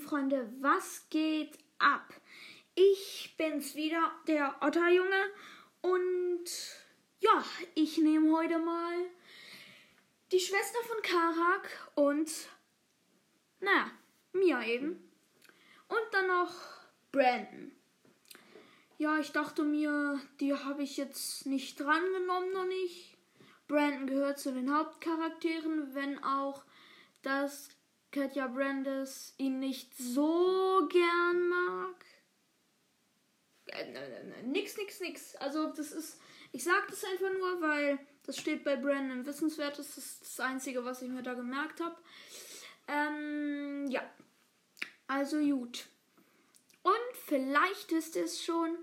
Freunde, was geht ab? Ich bin's wieder, der Otterjunge. Und ja, ich nehme heute mal die Schwester von Karak und, naja, Mia eben. Und dann noch Brandon. Ja, ich dachte mir, die habe ich jetzt nicht drangenommen noch nicht. Brandon gehört zu den Hauptcharakteren, wenn auch das Katja Brandes ihn nicht so gern mag. Äh, nix, nix, nix. Also das ist, ich sag das einfach nur, weil das steht bei Brandon Wissenswert. Das ist das Einzige, was ich mir da gemerkt habe. Ähm, ja. Also gut. Und vielleicht wisst ihr es schon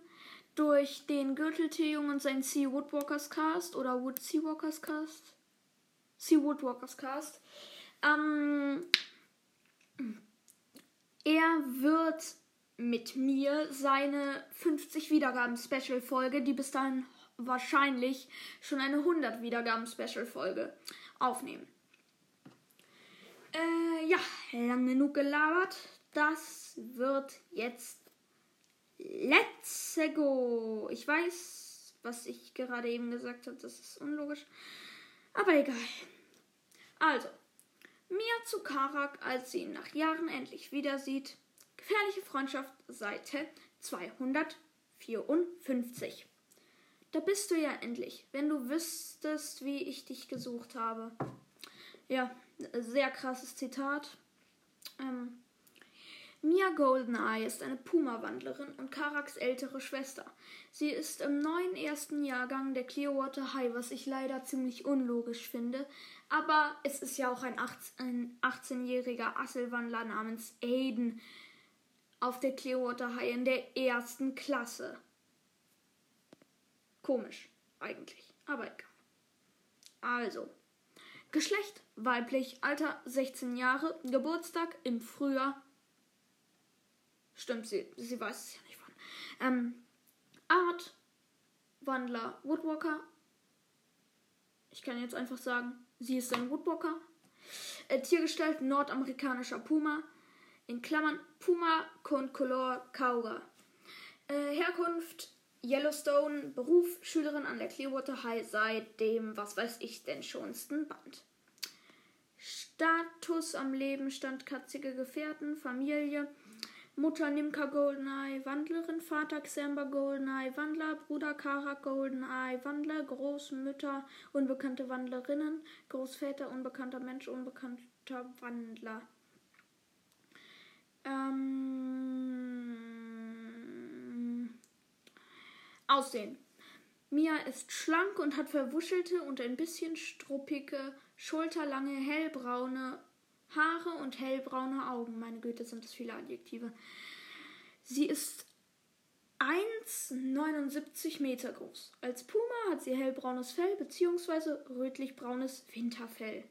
durch den Gürteltee-Jungen und sein Sea Woodwalkers Cast oder Wood Seawalkers Cast. Sea Woodwalkers Cast. Ähm, er wird mit mir seine 50 Wiedergaben Special Folge, die bis dahin wahrscheinlich schon eine 100 Wiedergaben Special Folge aufnehmen. Äh, ja, lang genug gelabert. Das wird jetzt Let's go. Ich weiß, was ich gerade eben gesagt habe, das ist unlogisch. Aber egal. Also, Mia zu Karak, als sie ihn nach Jahren endlich wieder sieht. Gefährliche Freundschaft, Seite 254. Da bist du ja endlich, wenn du wüsstest, wie ich dich gesucht habe. Ja, sehr krasses Zitat. Ähm, Mia Goldeneye ist eine Puma-Wandlerin und Karaks ältere Schwester. Sie ist im neuen ersten Jahrgang der Clearwater High, was ich leider ziemlich unlogisch finde, aber es ist ja auch ein 18-jähriger Asselwandler namens Aiden auf der Clearwater High in der ersten Klasse. Komisch, eigentlich, aber egal. Also, Geschlecht weiblich, Alter 16 Jahre, Geburtstag im Frühjahr. Stimmt, sie, sie weiß es ja nicht von. Ähm, Art, Wandler, Woodwalker. Ich kann jetzt einfach sagen, Sie ist ein Woodwalker. Äh, Tiergestalt nordamerikanischer Puma. In Klammern Puma Concolor Kauga. Äh, Herkunft Yellowstone. Beruf Schülerin an der Clearwater High seit dem, was weiß ich denn schonsten Band. Status am Leben, Stand katzige Gefährten, Familie. Mutter Nimka Goldeneye, Wandlerin, Vater Xamba Goldeneye, Wandler, Bruder Kara Goldeneye, Wandler, Großmütter, unbekannte Wandlerinnen, Großväter, unbekannter Mensch, unbekannter Wandler. Ähm, Aussehen. Mia ist schlank und hat verwuschelte und ein bisschen struppige, schulterlange, hellbraune Haare und hellbraune Augen. Meine Güte, sind das viele Adjektive. Sie ist 1,79 Meter groß. Als Puma hat sie hellbraunes Fell bzw. rötlich-braunes Winterfell.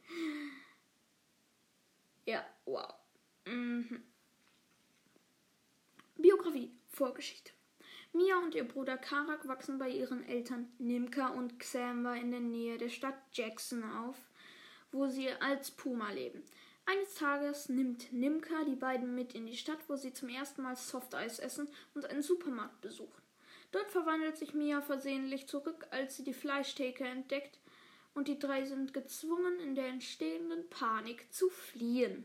Ja, wow. Mhm. Biografie, Vorgeschichte. Mia und ihr Bruder Karak wachsen bei ihren Eltern Nimka und Xamba in der Nähe der Stadt Jackson auf, wo sie als Puma leben. Eines Tages nimmt Nimka die beiden mit in die Stadt, wo sie zum ersten Mal Softeis essen und einen Supermarkt besuchen. Dort verwandelt sich Mia versehentlich zurück, als sie die Fleischtheke entdeckt, und die drei sind gezwungen, in der entstehenden Panik zu fliehen.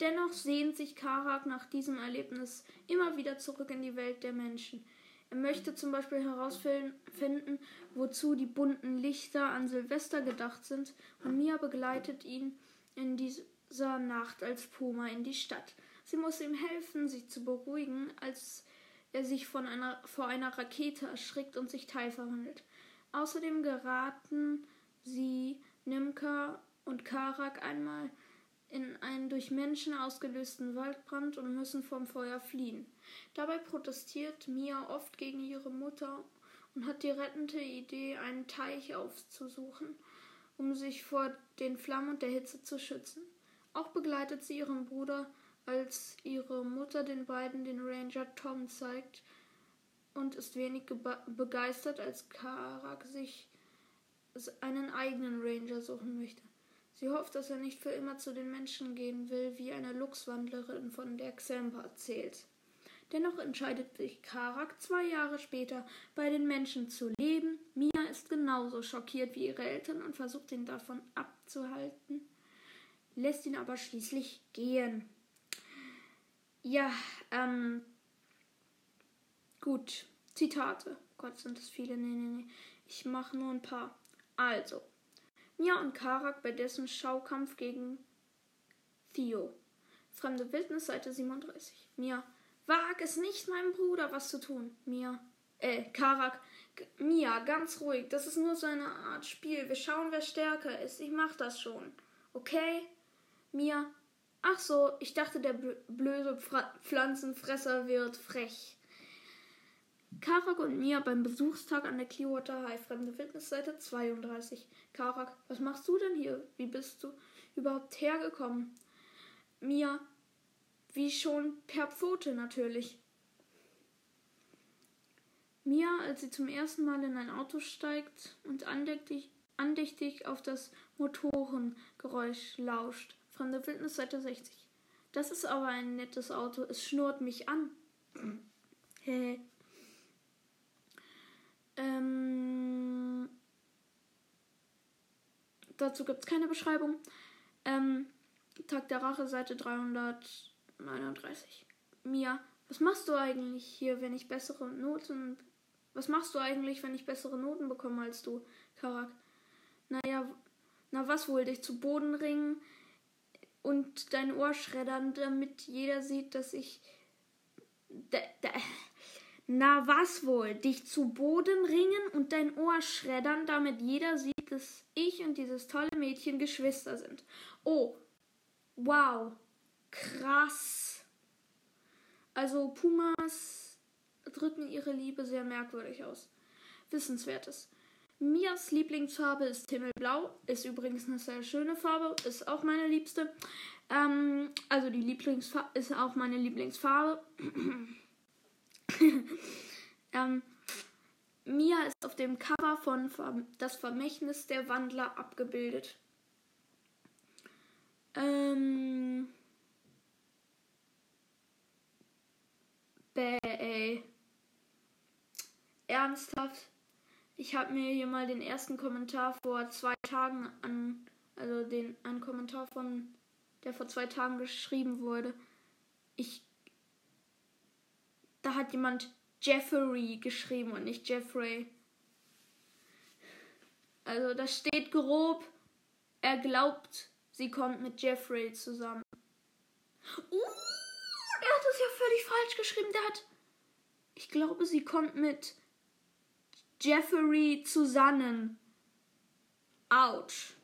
Dennoch sehnt sich Karak nach diesem Erlebnis immer wieder zurück in die Welt der Menschen. Er möchte zum Beispiel herausfinden, wozu die bunten Lichter an Silvester gedacht sind, und Mia begleitet ihn in dieser Nacht als Puma in die Stadt. Sie muss ihm helfen, sich zu beruhigen, als er sich von einer, vor einer Rakete erschrickt und sich teilverwandelt. Außerdem geraten sie, Nimka und Karak einmal in einen durch Menschen ausgelösten Waldbrand und müssen vom Feuer fliehen. Dabei protestiert Mia oft gegen ihre Mutter und hat die rettende Idee, einen Teich aufzusuchen um sich vor den Flammen und der Hitze zu schützen. Auch begleitet sie ihren Bruder, als ihre Mutter den beiden den Ranger Tom zeigt und ist wenig begeistert, als Karak sich einen eigenen Ranger suchen möchte. Sie hofft, dass er nicht für immer zu den Menschen gehen will, wie eine Luchswandlerin von der Xempa erzählt. Dennoch entscheidet sich Karak zwei Jahre später, bei den Menschen zu leben. Mia ist genauso schockiert wie ihre Eltern und versucht ihn davon abzuhalten, lässt ihn aber schließlich gehen. Ja, ähm, gut. Zitate. Gott, sind das viele. Nee, nee, nee. Ich mache nur ein paar. Also, Mia und Karak bei dessen Schaukampf gegen Theo. Fremde Wildnis, Seite 37. Mia, wag es nicht, meinem Bruder was zu tun. Mia, äh, Karak, Mia, ganz ruhig. Das ist nur so eine Art Spiel. Wir schauen, wer stärker ist. Ich mach das schon. Okay? Mia, ach so, ich dachte, der blöde Pflanzenfresser wird frech. Karak und Mia beim Besuchstag an der Clearwater High, fremde Fitnessseite 32. Karak, was machst du denn hier? Wie bist du überhaupt hergekommen? Mia, wie schon per Pfote natürlich. Mia, als sie zum ersten Mal in ein Auto steigt und andächtig, andächtig auf das Motorengeräusch lauscht. Fremde Fitnessseite 60. Das ist aber ein nettes Auto. Es schnurrt mich an. Hä? Ähm, dazu gibt es keine Beschreibung. Ähm, Tag der Rache, Seite 339. Mia, was machst du eigentlich hier, wenn ich bessere Noten. Was machst du eigentlich, wenn ich bessere Noten bekomme als du, Karak? Naja, na was wohl, dich zu Boden ringen und dein Ohr schreddern, damit jeder sieht, dass ich. Na was wohl? Dich zu Boden ringen und dein Ohr schreddern, damit jeder sieht, dass ich und dieses tolle Mädchen Geschwister sind. Oh, wow, krass. Also Pumas drücken ihre Liebe sehr merkwürdig aus. Wissenswertes. Mias Lieblingsfarbe ist Himmelblau, ist übrigens eine sehr schöne Farbe, ist auch meine liebste. Ähm, also die Lieblingsfarbe ist auch meine Lieblingsfarbe. ähm, Mia ist auf dem Cover von Das Vermächtnis der Wandler abgebildet. Ähm. Bäh, ey. Ernsthaft? Ich habe mir hier mal den ersten Kommentar vor zwei Tagen an, also den, einen Kommentar von, der vor zwei Tagen geschrieben wurde. Ich da hat jemand Jeffrey geschrieben und nicht Jeffrey. Also da steht grob, er glaubt, sie kommt mit Jeffrey zusammen. Uh, ja völlig falsch geschrieben. Der hat, ich glaube, sie kommt mit Jeffrey zusammen. Autsch.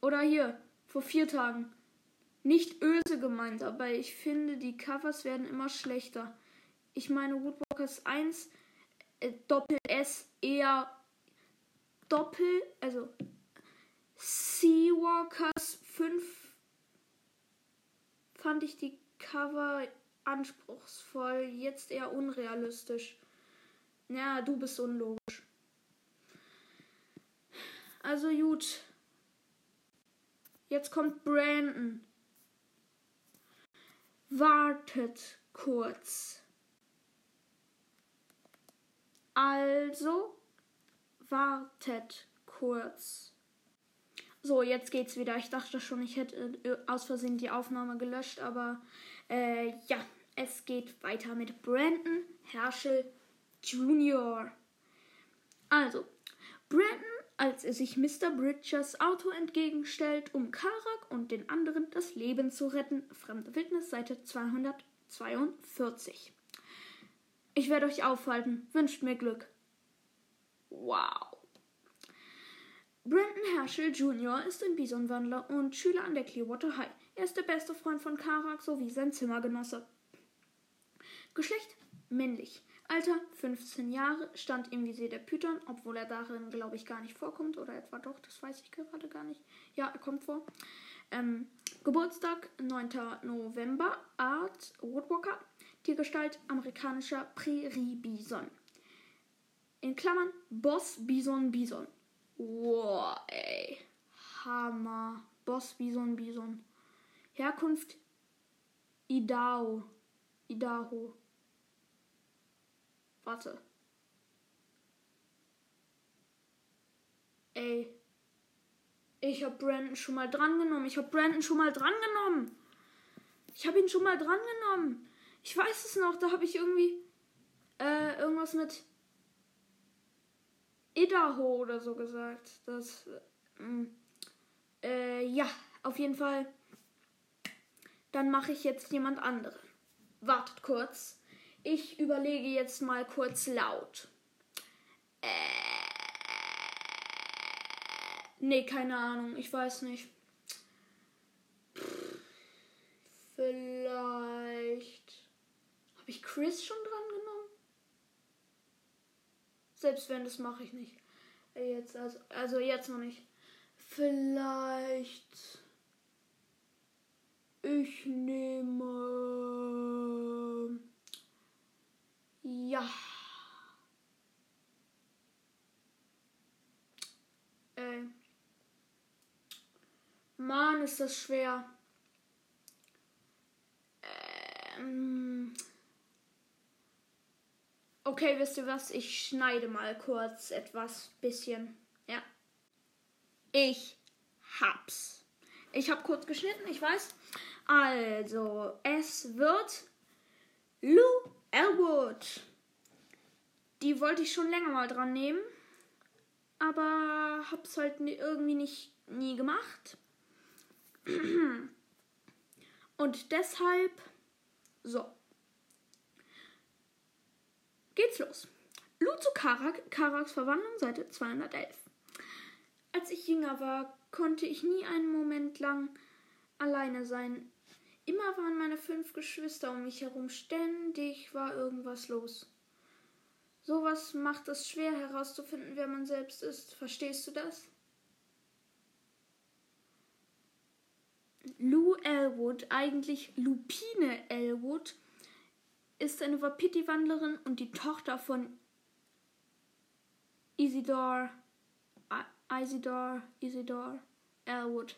Oder hier, vor vier Tagen nicht öse gemeint, aber ich finde, die Covers werden immer schlechter. Ich meine, Woodwalkers 1, äh, Doppel S eher Doppel, also Seawalkers 5 fand ich die Cover anspruchsvoll, jetzt eher unrealistisch. Ja, du bist unlogisch. Also gut. Jetzt kommt Brandon. Wartet kurz. Also, wartet kurz. So, jetzt geht's wieder. Ich dachte schon, ich hätte äh, aus Versehen die Aufnahme gelöscht, aber äh, ja, es geht weiter mit Brandon Herschel Jr. Also, Brandon als er sich Mr. Bridgers Auto entgegenstellt, um Karak und den anderen das Leben zu retten. Fremde Wildnis, Seite 242. Ich werde euch aufhalten. Wünscht mir Glück. Wow. Brandon Herschel Jr. ist ein Bisonwandler und Schüler an der Clearwater High. Er ist der beste Freund von Karak sowie sein Zimmergenosse. Geschlecht männlich. Alter 15 Jahre, stand im Visier der Python, obwohl er darin, glaube ich, gar nicht vorkommt. Oder etwa doch, das weiß ich gerade gar nicht. Ja, er kommt vor. Ähm, Geburtstag 9. November, Art Woodwalker, Tiergestalt amerikanischer Prärie-Bison. In Klammern Boss Bison Bison. Wow, ey. Hammer. Boss Bison Bison. Herkunft Idao. Idaho. Warte. Ey. Ich hab Brandon schon mal drangenommen. Ich hab Brandon schon mal drangenommen. Ich hab ihn schon mal drangenommen. Ich weiß es noch. Da habe ich irgendwie äh, irgendwas mit Idaho oder so gesagt. Das. Äh, äh, ja, auf jeden Fall. Dann mache ich jetzt jemand anderen. Wartet kurz. Ich überlege jetzt mal kurz laut. Äh. Nee, keine Ahnung. Ich weiß nicht. Vielleicht. Habe ich Chris schon dran genommen? Selbst wenn, das mache ich nicht. Jetzt, also, also jetzt noch nicht. Vielleicht. Ich nehme. Ja. Ey. Mann, ist das schwer. Ähm. Okay, wisst ihr was? Ich schneide mal kurz etwas bisschen. Ja. Ich hab's. Ich hab kurz geschnitten, ich weiß. Also, es wird Lou Elwood. Die wollte ich schon länger mal dran nehmen. Aber hab's halt irgendwie nicht nie gemacht. Und deshalb. So. Geht's los. Lou zu Karak, Karaks Verwandlung, Seite 211. Als ich jünger war, konnte ich nie einen Moment lang alleine sein. Immer waren meine fünf Geschwister um mich herum. Ständig war irgendwas los. Sowas macht es schwer herauszufinden, wer man selbst ist. Verstehst du das? Lou Elwood, eigentlich Lupine Elwood, ist eine Wapiti-Wandlerin und die Tochter von Isidore Isidore, Isidore Elwood.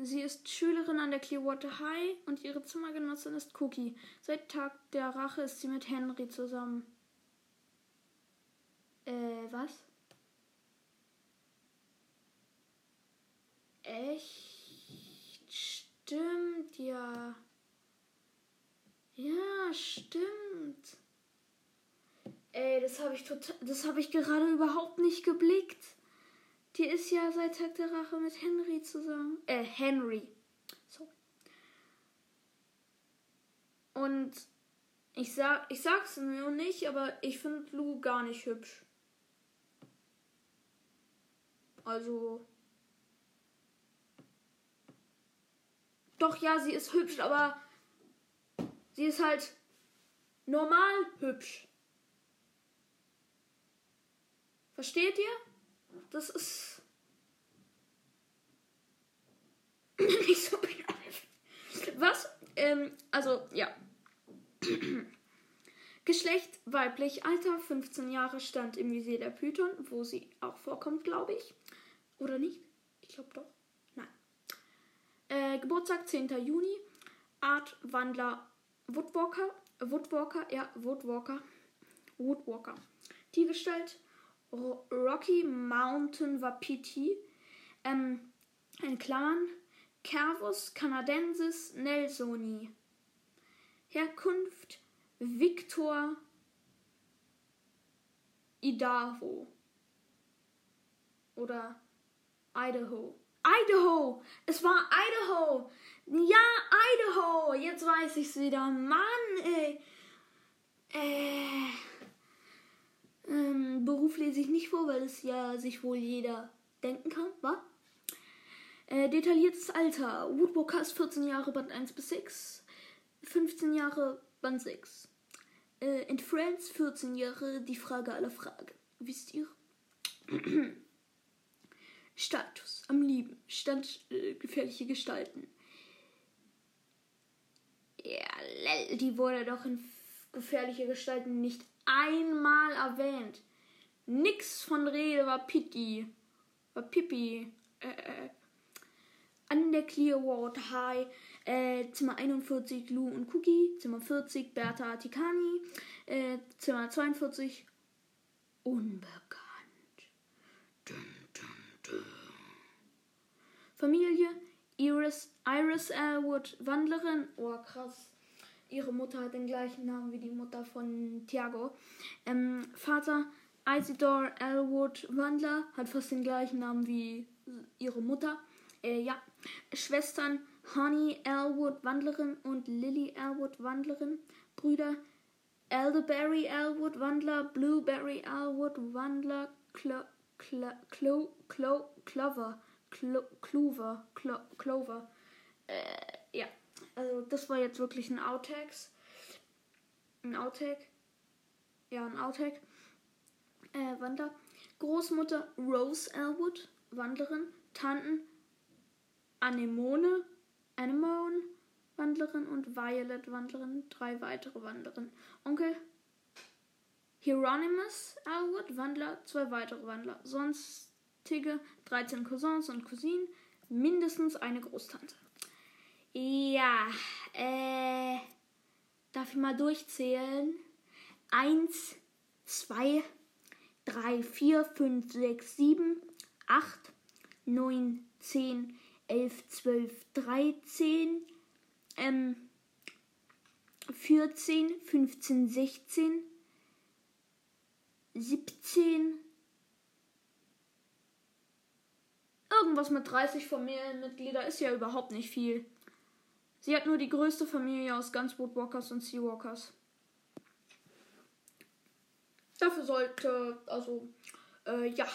Sie ist Schülerin an der Clearwater High und ihre Zimmergenossin ist Cookie. Seit Tag der Rache ist sie mit Henry zusammen. Äh, was? Echt? Stimmt ja. Ja, stimmt. Ey, das habe ich total, das habe ich gerade überhaupt nicht geblickt. Die ist ja seit Tag der Rache mit Henry zusammen. Äh, Henry. So. Und ich sag, ich sag's nur nicht, aber ich finde Lou gar nicht hübsch. Also. Doch, ja, sie ist hübsch, aber sie ist halt normal hübsch. Versteht ihr? Das ist nicht so begreiflich. Was? Ähm, also, ja. Geschlecht weiblich, Alter 15 Jahre, stand im Visier der Python, wo sie auch vorkommt, glaube ich. Oder nicht? Ich glaube doch. Nein. Äh, Geburtstag 10. Juni. Art Wandler Woodwalker. Woodwalker, ja, Woodwalker. Woodwalker. Tiergestalt Rocky Mountain Wapiti, ähm, in Klammern, Cervus canadensis nelsoni. Herkunft Victor Idaho. Oder Idaho. Idaho! Es war Idaho! Ja, Idaho! Jetzt weiß ich's wieder. Mann, ey. Äh. Ähm, Beruf lese ich nicht vor, weil es ja sich wohl jeder denken kann, wa? Äh, detailliertes Alter. Woodwalker ist 14 Jahre, Band 1 bis 6. 15 Jahre, Band 6. Äh, in Friends 14 Jahre, die Frage aller Fragen. Wisst ihr? Status, am Lieben, stand äh, gefährliche Gestalten. Ja, die wurde doch in gefährliche Gestalten nicht einmal erwähnt. Nix von Rede war Pitti. War Pippi. äh, an der Clearwater High, äh, Zimmer 41 Lou und Cookie, Zimmer 40 Bertha Tikani, äh, Zimmer 42 Unbekannt. Dun, dun, dun. Familie Iris, Iris Elwood, Wandlerin, oh krass. Ihre Mutter hat den gleichen Namen wie die Mutter von Tiago. Ähm, Vater Isidore Elwood, Wandler, hat fast den gleichen Namen wie ihre Mutter. Äh, ja. Schwestern Honey Elwood, Wandlerin und Lily Elwood, Wandlerin. Brüder Elderberry Elwood, Wandler. Blueberry Elwood, Wandler. Clo Clo Clo Clover. Clo Clover. Clo Clover. Äh, ja. Also das war jetzt wirklich ein Outtake. Ein Outtake. Ja, ein Outtake. Äh, Wandler. Großmutter Rose Elwood, Wandlerin. Tanten Anemone, Anemone, Wandlerin und Violet Wandlerin, drei weitere Wandlerin. Onkel Hieronymus Elwood, Wandler, zwei weitere Wandler. Sonstige 13 Cousins und Cousinen, mindestens eine Großtante. Ja, äh, darf ich mal durchzählen? Eins, zwei, drei, vier, fünf, sechs, sieben, acht, neun, zehn, 11, 12, 13, ähm, 14, 15, 16, 17, irgendwas mit 30 Familienmitglieder ist ja überhaupt nicht viel. Sie hat nur die größte Familie aus ganz Woodwalkers und Seawalkers. Dafür sollte, also, äh, ja,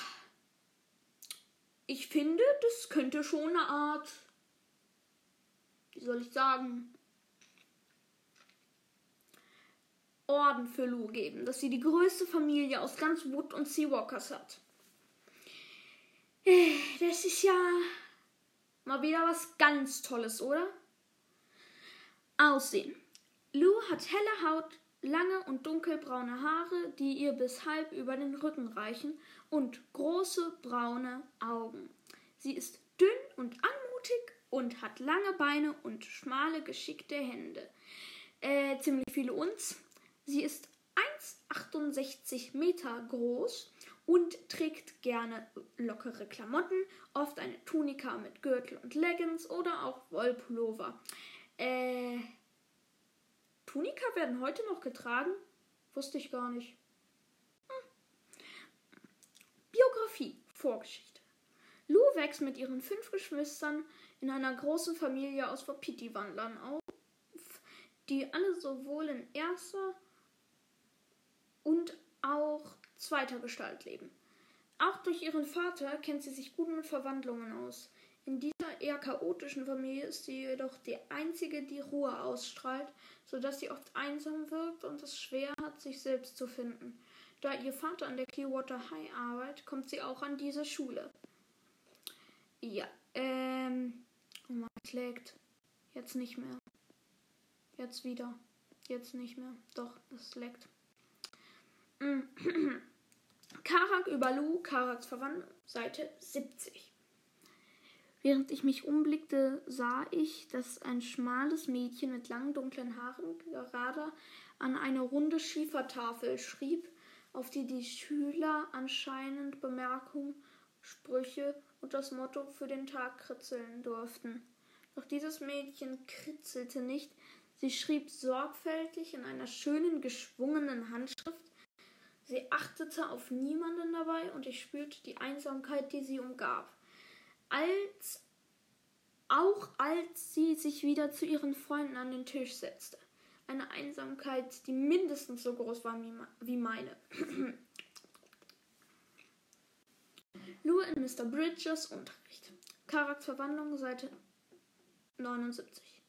ich finde, das könnte schon eine Art, wie soll ich sagen, Orden für Lou geben, dass sie die größte Familie aus ganz Wood und Seawalkers hat. Äh, das ist ja mal wieder was ganz Tolles, oder? Aussehen. Lou hat helle Haut, lange und dunkelbraune Haare, die ihr bis halb über den Rücken reichen und große braune Augen. Sie ist dünn und anmutig und hat lange Beine und schmale, geschickte Hände. Äh, ziemlich viele uns. Sie ist 1,68 Meter groß und trägt gerne lockere Klamotten, oft eine Tunika mit Gürtel und Leggings oder auch Wollpullover. Äh, Tunika werden heute noch getragen? Wusste ich gar nicht. Biografie, Vorgeschichte. Lou wächst mit ihren fünf Geschwistern in einer großen Familie aus Wapiti-Wandlern auf, die alle sowohl in erster und auch zweiter Gestalt leben. Auch durch ihren Vater kennt sie sich gut mit Verwandlungen aus. In eher chaotischen Familie ist sie jedoch die einzige, die Ruhe ausstrahlt, sodass sie oft einsam wirkt und es schwer hat, sich selbst zu finden. Da ihr Vater an der Clearwater High arbeitet, kommt sie auch an diese Schule. Ja, ähm. Oh man schlägt. Jetzt nicht mehr. Jetzt wieder. Jetzt nicht mehr. Doch, es leckt. Mm. Karak über Lu, Karaks Verwandlung, Seite 70. Während ich mich umblickte, sah ich, dass ein schmales Mädchen mit langen dunklen Haaren gerade an eine runde Schiefertafel schrieb, auf die die Schüler anscheinend Bemerkungen, Sprüche und das Motto für den Tag kritzeln durften. Doch dieses Mädchen kritzelte nicht, sie schrieb sorgfältig in einer schönen, geschwungenen Handschrift. Sie achtete auf niemanden dabei und ich spürte die Einsamkeit, die sie umgab. Als auch als sie sich wieder zu ihren Freunden an den Tisch setzte eine Einsamkeit, die mindestens so groß war wie meine. Nur in Mr. Bridges Unterricht. Charakterverwandlung, Seite 79.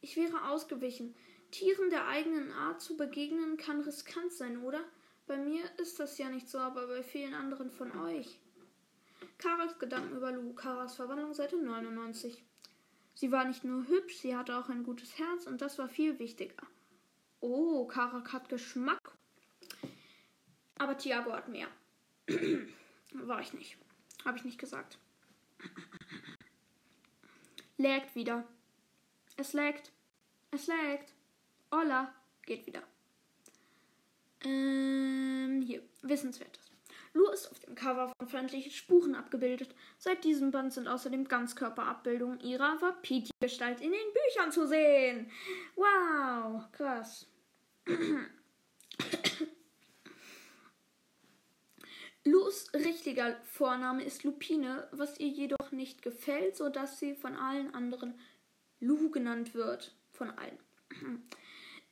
Ich wäre ausgewichen. Tieren der eigenen Art zu begegnen kann riskant sein, oder? Bei mir ist das ja nicht so, aber bei vielen anderen von euch. Karaks Gedanken über Lou. Karas Verwandlung, Seite 99. Sie war nicht nur hübsch, sie hatte auch ein gutes Herz und das war viel wichtiger. Oh, Karak hat Geschmack. Aber Tiago hat mehr. war ich nicht. Habe ich nicht gesagt. Lägt wieder. Es lägt. Es lägt. Hola. Geht wieder. Ähm, hier. Wissenswertes. Lou ist auf dem Cover von Freundliche Spuren abgebildet. Seit diesem Band sind außerdem Ganzkörperabbildungen ihrer Wapiti-Gestalt in den Büchern zu sehen. Wow, krass. Lus richtiger Vorname ist Lupine, was ihr jedoch nicht gefällt, sodass sie von allen anderen Lu genannt wird. Von allen.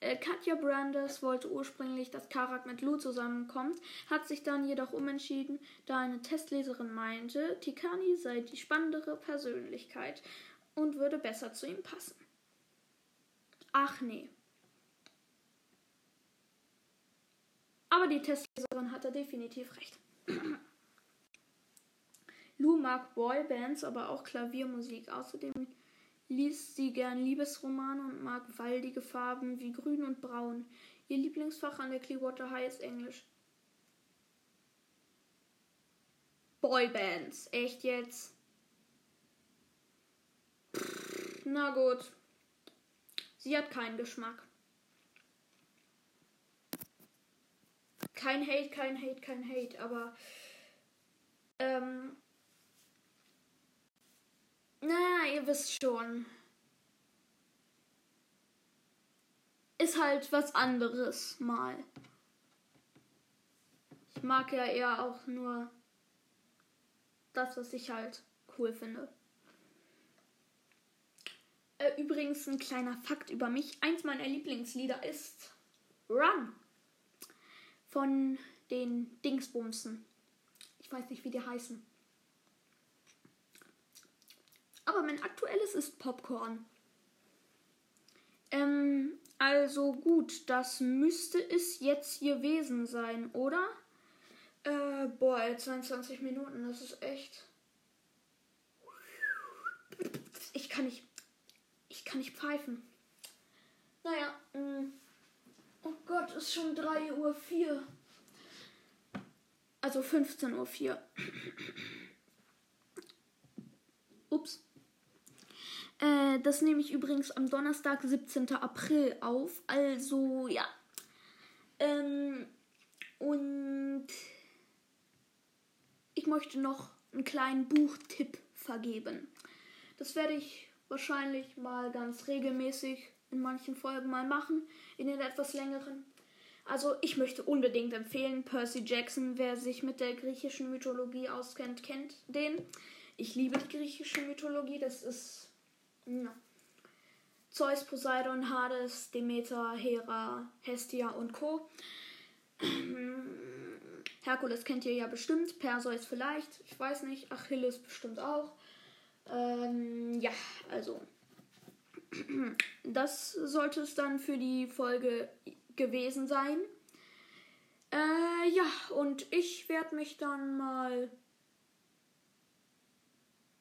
Äh, Katja Brandes wollte ursprünglich, dass Karak mit Lou zusammenkommt, hat sich dann jedoch umentschieden, da eine Testleserin meinte, Tikani sei die spannendere Persönlichkeit und würde besser zu ihm passen. Ach nee. Aber die Testleserin hatte definitiv recht. Lou mag Boybands, aber auch Klaviermusik. Außerdem liest sie gern Liebesromane und mag waldige Farben wie grün und braun. Ihr Lieblingsfach an der Clearwater High ist Englisch. Boybands, echt jetzt? Pff, na gut. Sie hat keinen Geschmack. Kein Hate, kein Hate, kein Hate, aber ähm, na, ihr wisst schon. Ist halt was anderes mal. Ich mag ja eher auch nur das, was ich halt cool finde. Äh, übrigens ein kleiner Fakt über mich. Eins meiner Lieblingslieder ist Run von den Dingsbumsen. Ich weiß nicht, wie die heißen. Aber mein aktuelles ist Popcorn. Ähm, also gut, das müsste es jetzt gewesen sein, oder? Äh, boah, 22 Minuten, das ist echt. Ich kann nicht. Ich kann nicht pfeifen. Naja, mh. Mm. oh Gott, ist schon 3 Uhr 4. Also 15 Uhr 4. Ups. Äh, das nehme ich übrigens am Donnerstag, 17. April auf. Also, ja. Ähm, und ich möchte noch einen kleinen Buchtipp vergeben. Das werde ich wahrscheinlich mal ganz regelmäßig in manchen Folgen mal machen, in den etwas längeren. Also ich möchte unbedingt empfehlen, Percy Jackson, wer sich mit der griechischen Mythologie auskennt, kennt den. Ich liebe die griechische Mythologie, das ist ja. Zeus, Poseidon, Hades, Demeter, Hera, Hestia und Co. Herkules kennt ihr ja bestimmt, Perseus vielleicht, ich weiß nicht, Achilles bestimmt auch. Ähm, ja, also. Das sollte es dann für die Folge gewesen sein. Äh, ja, und ich werde mich dann mal.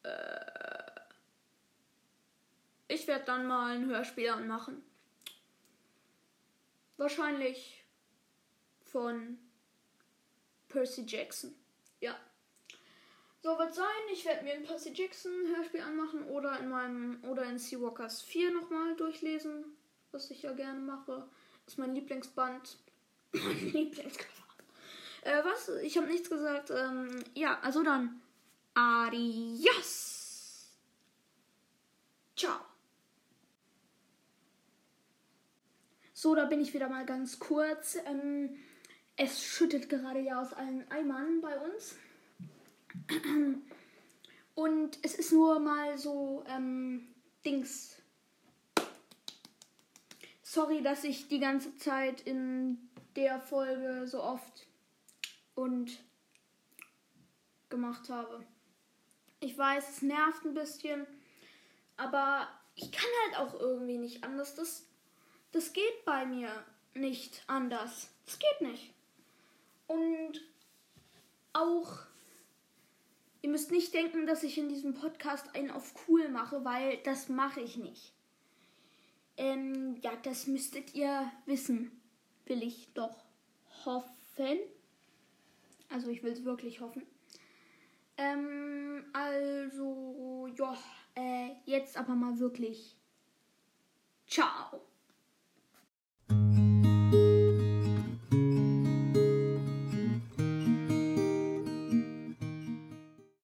Äh, ich werde dann mal ein Hörspiel anmachen. Wahrscheinlich von Percy Jackson. Ja. So wird sein. Ich werde mir ein Percy Jackson Hörspiel anmachen oder in meinem oder in Seawalkers 4 nochmal durchlesen, was ich ja gerne mache. Ist mein Lieblingsband. mein Lieblingscover. Äh, was? Ich habe nichts gesagt. Ähm, ja, also dann. Adios. Ciao. So, da bin ich wieder mal ganz kurz. Ähm, es schüttet gerade ja aus allen Eimern bei uns. Und es ist nur mal so ähm, Dings. Sorry, dass ich die ganze Zeit in der Folge so oft und gemacht habe. Ich weiß, es nervt ein bisschen, aber ich kann halt auch irgendwie nicht anders. Das das geht bei mir nicht anders. Das geht nicht. Und auch, ihr müsst nicht denken, dass ich in diesem Podcast einen auf cool mache, weil das mache ich nicht. Ähm, ja, das müsstet ihr wissen. Will ich doch hoffen. Also ich will es wirklich hoffen. Ähm, also ja, äh, jetzt aber mal wirklich. Ciao.